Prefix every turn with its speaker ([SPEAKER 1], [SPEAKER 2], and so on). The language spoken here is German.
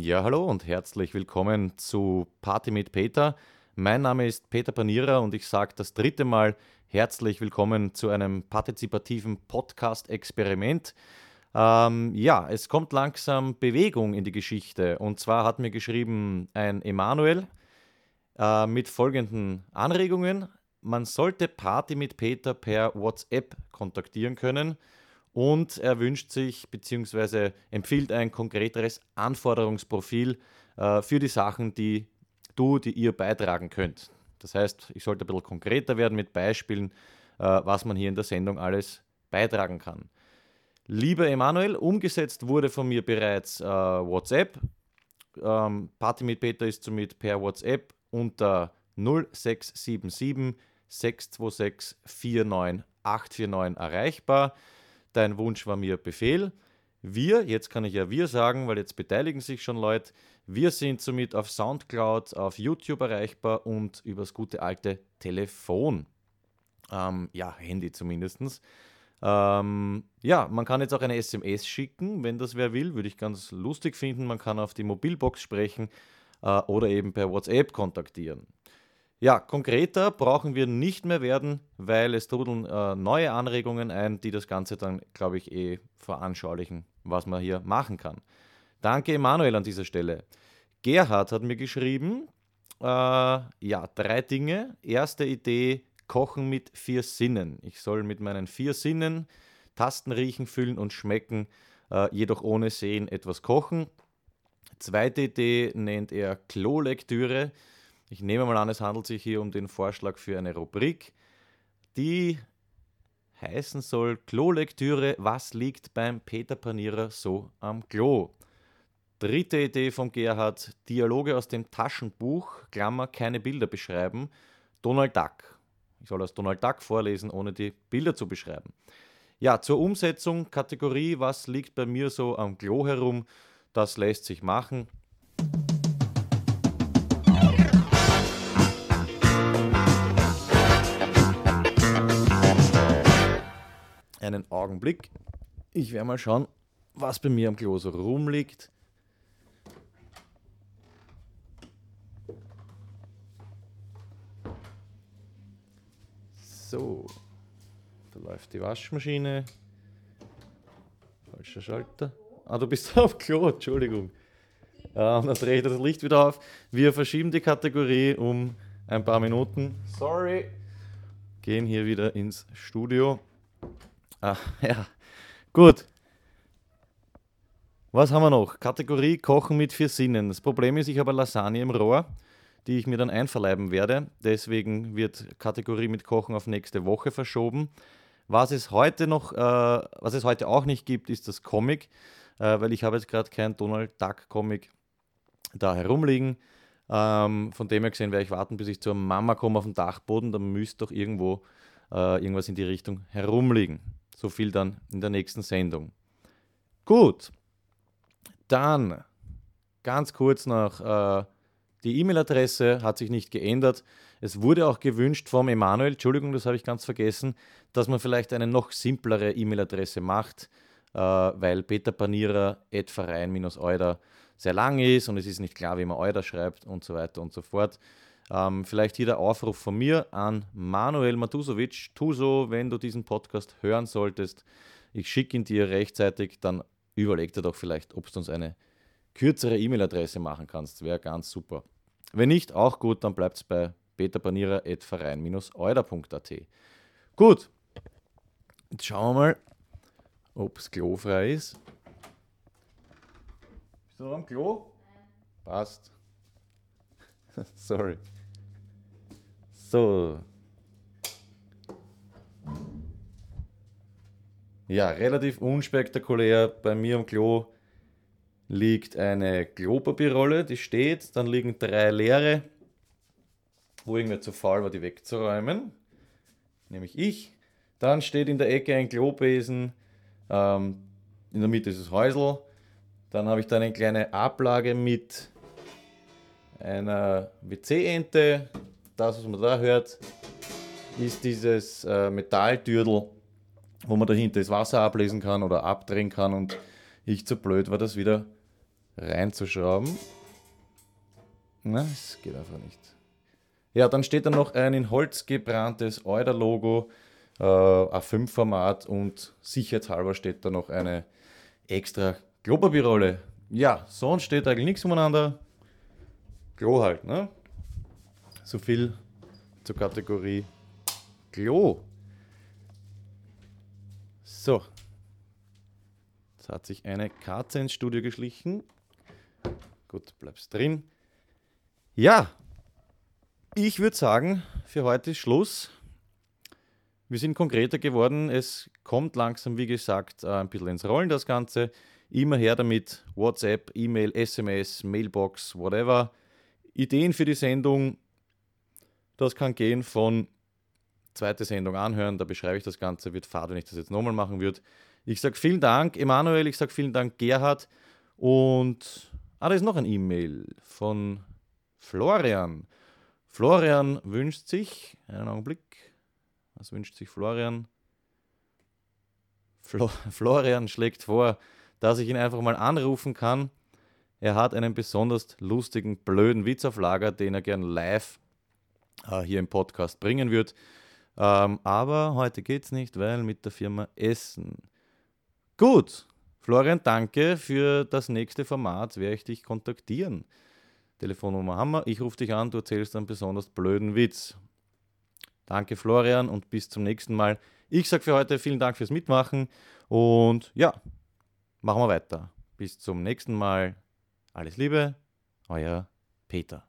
[SPEAKER 1] Ja, hallo und herzlich willkommen zu Party mit Peter. Mein Name ist Peter Panierer und ich sage das dritte Mal herzlich willkommen zu einem partizipativen Podcast-Experiment. Ähm, ja, es kommt langsam Bewegung in die Geschichte. Und zwar hat mir geschrieben ein Emanuel äh, mit folgenden Anregungen. Man sollte Party mit Peter per WhatsApp kontaktieren können und er wünscht sich bzw. empfiehlt ein konkreteres Anforderungsprofil äh, für die Sachen, die du, die ihr beitragen könnt. Das heißt, ich sollte ein bisschen konkreter werden mit Beispielen, äh, was man hier in der Sendung alles beitragen kann. Lieber Emanuel, umgesetzt wurde von mir bereits äh, WhatsApp. Ähm, Party mit Peter ist somit per WhatsApp unter 0677 626 49849 erreichbar. Dein Wunsch war mir Befehl. Wir, jetzt kann ich ja wir sagen, weil jetzt beteiligen sich schon Leute. Wir sind somit auf Soundcloud, auf YouTube erreichbar und übers gute alte Telefon. Ähm, ja, Handy zumindest. Ähm, ja, man kann jetzt auch eine SMS schicken, wenn das wer will, würde ich ganz lustig finden. Man kann auf die Mobilbox sprechen äh, oder eben per WhatsApp kontaktieren. Ja, konkreter brauchen wir nicht mehr werden, weil es trudeln äh, neue Anregungen ein, die das Ganze dann, glaube ich, eh veranschaulichen, was man hier machen kann. Danke, Emanuel, an dieser Stelle. Gerhard hat mir geschrieben, äh, ja, drei Dinge. Erste Idee, Kochen mit vier Sinnen. Ich soll mit meinen vier Sinnen Tasten riechen, fühlen und schmecken, äh, jedoch ohne Sehen etwas kochen. Zweite Idee nennt er Klolektüre. Ich nehme mal an, es handelt sich hier um den Vorschlag für eine Rubrik, die heißen soll Klolektüre, was liegt beim Peter Panierer so am Klo? Dritte Idee von Gerhard, Dialoge aus dem Taschenbuch, Klammer, keine Bilder beschreiben, Donald Duck. Ich soll aus Donald Duck vorlesen, ohne die Bilder zu beschreiben. Ja, zur Umsetzung, Kategorie, was liegt bei mir so am Klo herum, das lässt sich machen. Einen Augenblick. Ich werde mal schauen, was bei mir am Klo so rumliegt. So, da läuft die Waschmaschine. Falscher Schalter. Ah, du bist auf Klo, Entschuldigung. Und dann drehe ich das Licht wieder auf. Wir verschieben die Kategorie um ein paar Minuten. Sorry. Gehen hier wieder ins Studio. Ah, ja. Gut. Was haben wir noch? Kategorie Kochen mit vier Sinnen. Das Problem ist, ich habe eine Lasagne im Rohr, die ich mir dann einverleiben werde. Deswegen wird Kategorie mit Kochen auf nächste Woche verschoben. Was es heute noch, äh, was es heute auch nicht gibt, ist das Comic, äh, weil ich habe jetzt gerade kein Donald Duck Comic da herumliegen. Ähm, von dem her gesehen werde ich warten, bis ich zur Mama komme auf den Dachboden. Da müsste doch irgendwo äh, irgendwas in die Richtung herumliegen. So viel dann in der nächsten Sendung. Gut, dann ganz kurz noch, äh, die E-Mail-Adresse hat sich nicht geändert. Es wurde auch gewünscht vom Emanuel, Entschuldigung, das habe ich ganz vergessen, dass man vielleicht eine noch simplere E-Mail-Adresse macht, äh, weil Peter Panierer Verein-Euder sehr lang ist und es ist nicht klar, wie man Euder schreibt und so weiter und so fort. Ähm, vielleicht hier der Aufruf von mir an Manuel Matusovic. Tu so, wenn du diesen Podcast hören solltest. Ich schicke ihn dir rechtzeitig, dann überleg dir doch vielleicht, ob du uns eine kürzere E-Mail-Adresse machen kannst. Wäre ganz super. Wenn nicht, auch gut, dann bleibt es bei peterpanierer.verein-euder.at. Gut, jetzt schauen wir mal, ob es klofrei ist. Bist du noch am Klo? Passt. Sorry. So. Ja, relativ unspektakulär. Bei mir am Klo liegt eine Klopapierrolle, die steht. Dann liegen drei leere, wo irgendwer zu faul war, die wegzuräumen. Nämlich ich. Dann steht in der Ecke ein Klobesen. Ähm, in der Mitte ist das Häusl. Dann habe ich da eine kleine Ablage mit einer WC-Ente, das, was man da hört, ist dieses äh, Metalltürdel, wo man dahinter das Wasser ablesen kann oder abdrehen kann. Und ich zu blöd war, das wieder reinzuschrauben. Na, es geht einfach nicht. Ja, dann steht da noch ein in Holz gebranntes Euler-Logo, äh, A5-Format und sicherheitshalber steht da noch eine extra Klopapierrolle. Ja, sonst steht eigentlich nichts umeinander. Klo halt, ne? So viel zur Kategorie Klo. So. Jetzt hat sich eine Katze ins Studio geschlichen. Gut, bleibst drin. Ja, ich würde sagen, für heute ist Schluss. Wir sind konkreter geworden. Es kommt langsam, wie gesagt, äh, ein bisschen ins Rollen das Ganze. Immer her damit. WhatsApp, E-Mail, SMS, Mailbox, whatever. Ideen für die Sendung. Das kann gehen von zweite Sendung anhören. Da beschreibe ich das Ganze. Wird fad, wenn ich das jetzt nochmal machen würde. Ich sage vielen Dank, Emanuel. Ich sage vielen Dank, Gerhard. Und ah, da ist noch ein E-Mail von Florian. Florian wünscht sich, einen Augenblick, was wünscht sich Florian? Flo, Florian schlägt vor, dass ich ihn einfach mal anrufen kann. Er hat einen besonders lustigen, blöden Witz auf Lager, den er gern live äh, hier im Podcast bringen wird. Ähm, aber heute geht es nicht, weil mit der Firma Essen. Gut, Florian, danke. Für das nächste Format werde ich dich kontaktieren. Telefonnummer haben wir. Ich rufe dich an, du erzählst einen besonders blöden Witz. Danke Florian und bis zum nächsten Mal. Ich sage für heute vielen Dank fürs Mitmachen und ja, machen wir weiter. Bis zum nächsten Mal. Alles Liebe, euer Peter.